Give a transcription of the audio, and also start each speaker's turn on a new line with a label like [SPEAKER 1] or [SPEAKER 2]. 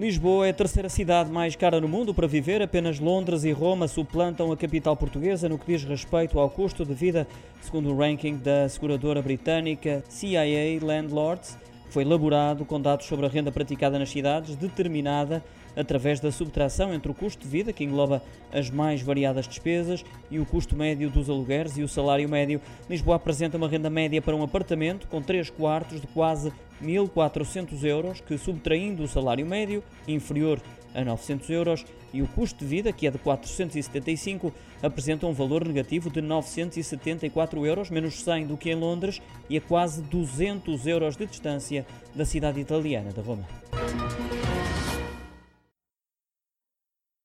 [SPEAKER 1] Lisboa é a terceira cidade mais cara no mundo para viver. Apenas Londres e Roma suplantam a capital portuguesa no que diz respeito ao custo de vida, segundo o ranking da seguradora britânica CIA Landlords foi elaborado com dados sobre a renda praticada nas cidades, determinada através da subtração entre o custo de vida, que engloba as mais variadas despesas, e o custo médio dos alugueres e o salário médio. Lisboa apresenta uma renda média para um apartamento com 3 quartos de quase 1.400 euros, que subtraindo o salário médio, inferior a 900 euros e o custo de vida, que é de 475, apresenta um valor negativo de 974 euros, menos 100 do que em Londres e a quase 200 euros de distância da cidade italiana de Roma.